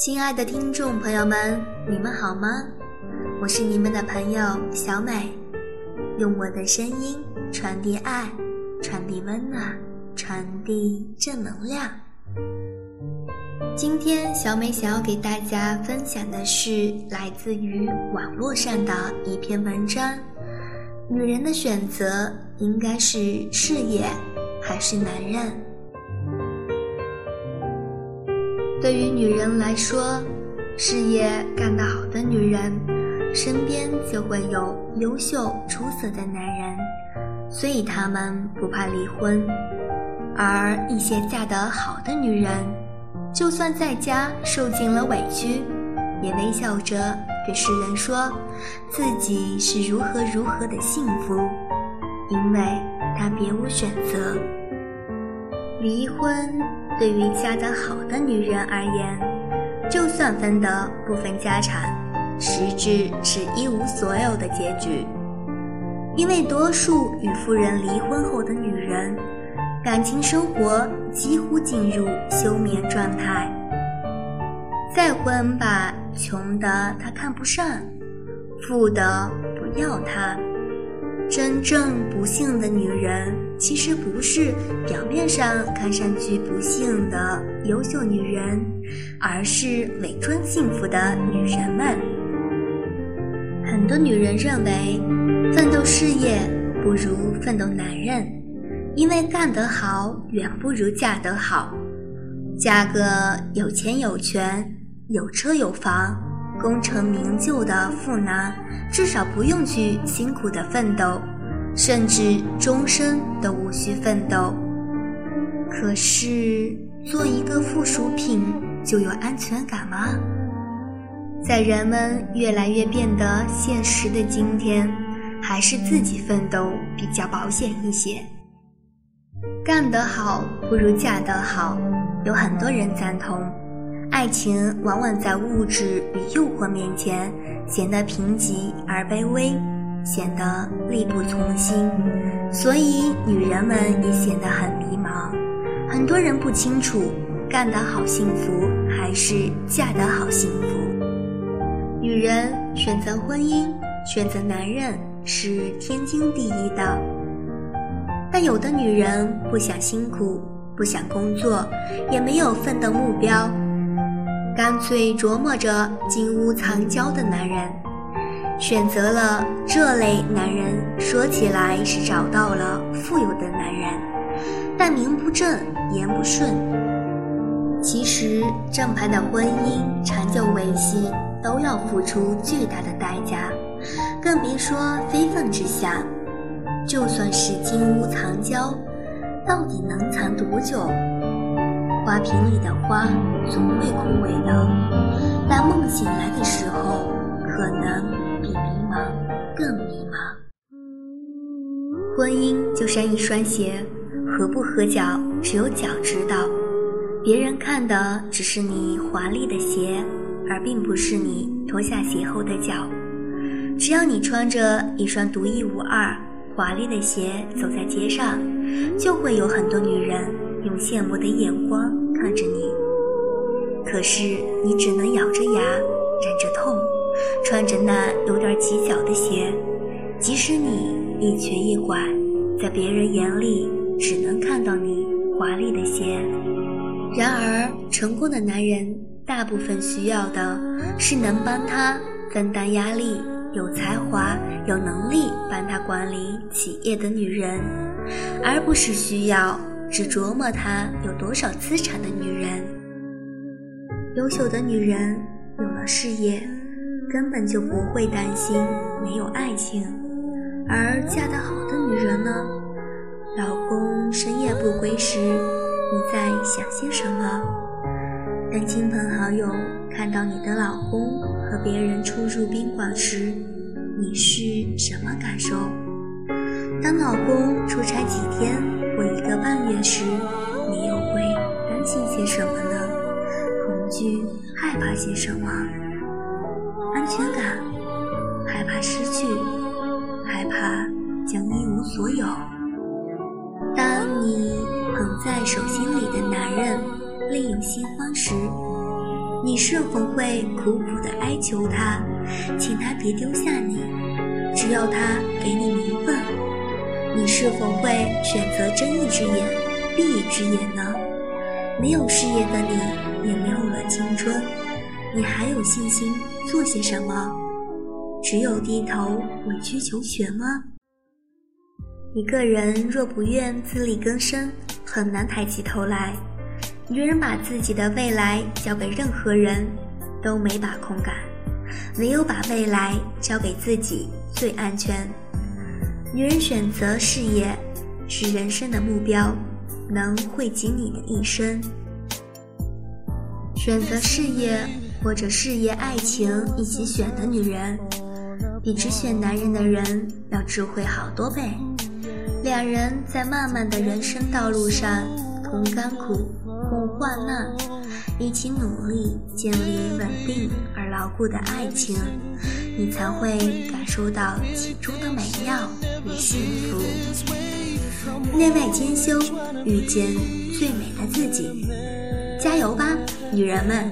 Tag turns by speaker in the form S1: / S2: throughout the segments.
S1: 亲爱的听众朋友们，你们好吗？我是你们的朋友小美，用我的声音传递爱，传递温暖，传递正能量。今天小美想要给大家分享的是来自于网络上的一篇文章：女人的选择应该是事业还是男人？对于女人来说，事业干得好的女人，身边就会有优秀出色的男人，所以她们不怕离婚；而一些嫁得好的女人，就算在家受尽了委屈，也微笑着对世人说自己是如何如何的幸福，因为她别无选择。离婚。对于嫁得好的女人而言，就算分得部分家产，实质是一无所有的结局。因为多数与富人离婚后的女人，感情生活几乎进入休眠状态。再婚吧，穷的他看不上，富的不要他。真正不幸的女人，其实不是表面上看上去不幸的优秀女人，而是伪装幸福的女人们。很多女人认为，奋斗事业不如奋斗男人，因为干得好远不如嫁得好。嫁个有钱有权、有车有房。功成名就的富男，至少不用去辛苦的奋斗，甚至终身都无需奋斗。可是，做一个附属品就有安全感吗？在人们越来越变得现实的今天，还是自己奋斗比较保险一些。干得好不如嫁得好，有很多人赞同。爱情往往在物质与诱惑面前显得贫瘠而卑微，显得力不从心，所以女人们也显得很迷茫。很多人不清楚干得好幸福还是嫁得好幸福。女人选择婚姻、选择男人是天经地义的，但有的女人不想辛苦，不想工作，也没有奋斗目标。干脆琢磨着金屋藏娇的男人，选择了这类男人，说起来是找到了富有的男人，但名不正言不顺。其实正牌的婚姻长久维系都要付出巨大的代价，更别说非分之想。就算是金屋藏娇，到底能藏多久？花瓶里的花总会枯萎的，当梦醒来的时候，可能婚姻就像一双鞋，合不合脚，只有脚知道。别人看的只是你华丽的鞋，而并不是你脱下鞋后的脚。只要你穿着一双独一无二、华丽的鞋走在街上，就会有很多女人。用羡慕的眼光看着你，可是你只能咬着牙忍着痛，穿着那有点挤脚的鞋。即使你一瘸一拐，在别人眼里只能看到你华丽的鞋。然而，成功的男人大部分需要的是能帮他分担压力、有才华、有能力帮他管理企业的女人，而不是需要。只琢磨他有多少资产的女人，优秀的女人有了事业，根本就不会担心没有爱情；而嫁得好的女人呢？老公深夜不归时，你在想些什么？当亲朋好友看到你的老公和别人出入宾馆时，你是什么感受？当老公出差几天或一个半月时，你又会担心些什么呢？恐惧、害怕些什么？安全感，害怕失去，害怕将一无所有。当你捧在手心里的男人另有新欢时，你是否会苦苦的哀求他，请他别丢下你，只要他给你名分？你是否会选择睁一只眼闭一只眼呢？没有事业的你，也没有了青春，你还有信心做些什么？只有低头委曲求全吗？一个人若不愿自力更生，很难抬起头来。女人把自己的未来交给任何人，都没把控感；唯有把未来交给自己最安全。女人选择事业是人生的目标，能惠及你的一生。选择事业或者事业、爱情一起选的女人，比只选男人的人要智慧好多倍。两人在漫漫的人生道路上，同甘苦。共患难，一起努力建立稳定而牢固的爱情，你才会感受到其中的美妙与幸福。内外兼修，遇见最美的自己，加油吧，女人们！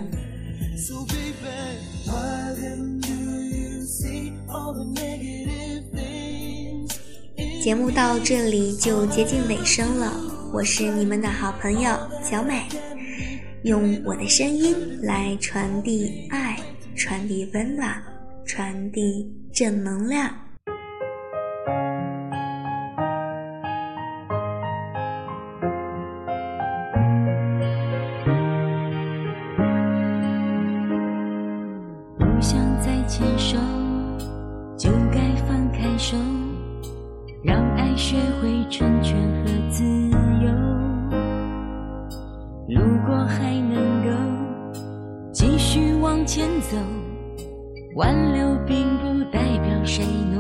S1: 节目到这里就接近尾声了。我是你们的好朋友小美，用我的声音来传递爱，传递温暖，传递正能量。
S2: 学会成全和自由。如果还能够继续往前走，挽留并不代表谁能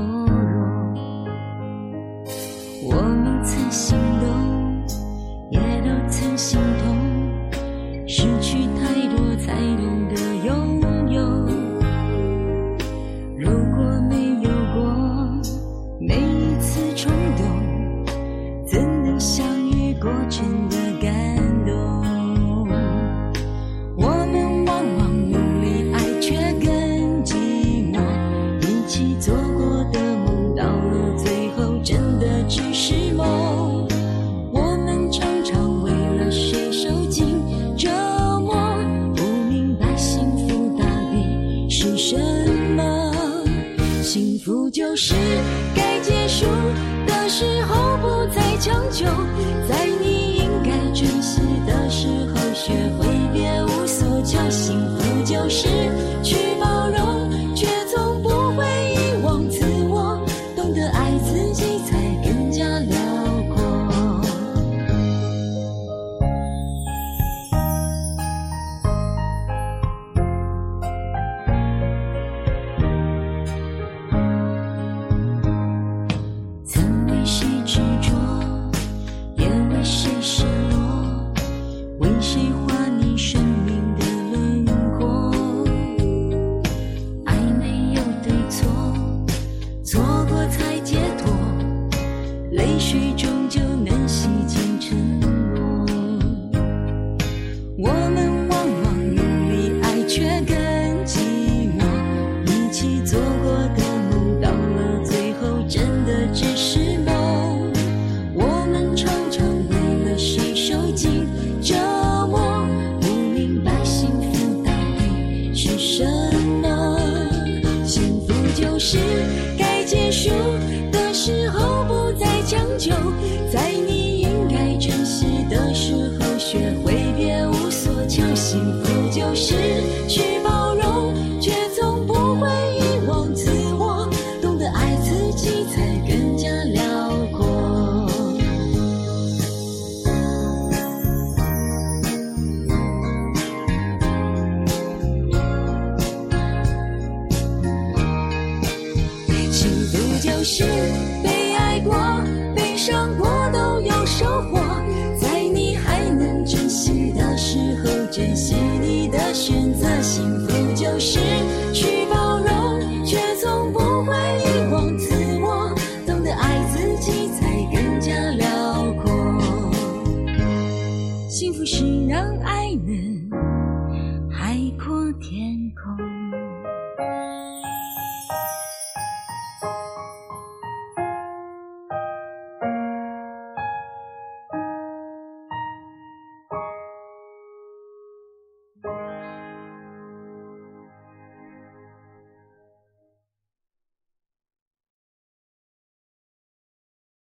S2: 过程的感动我们往往努力爱却更寂寞。一起做过的梦到了最后真的只是梦我们常常为了谁受尽折磨不明白幸福到底是什么幸福就是该结束的时候不再强求。是该结束的时候不再强求在你应该珍惜的时候学会别无所求幸福就是去的选择。幸福就是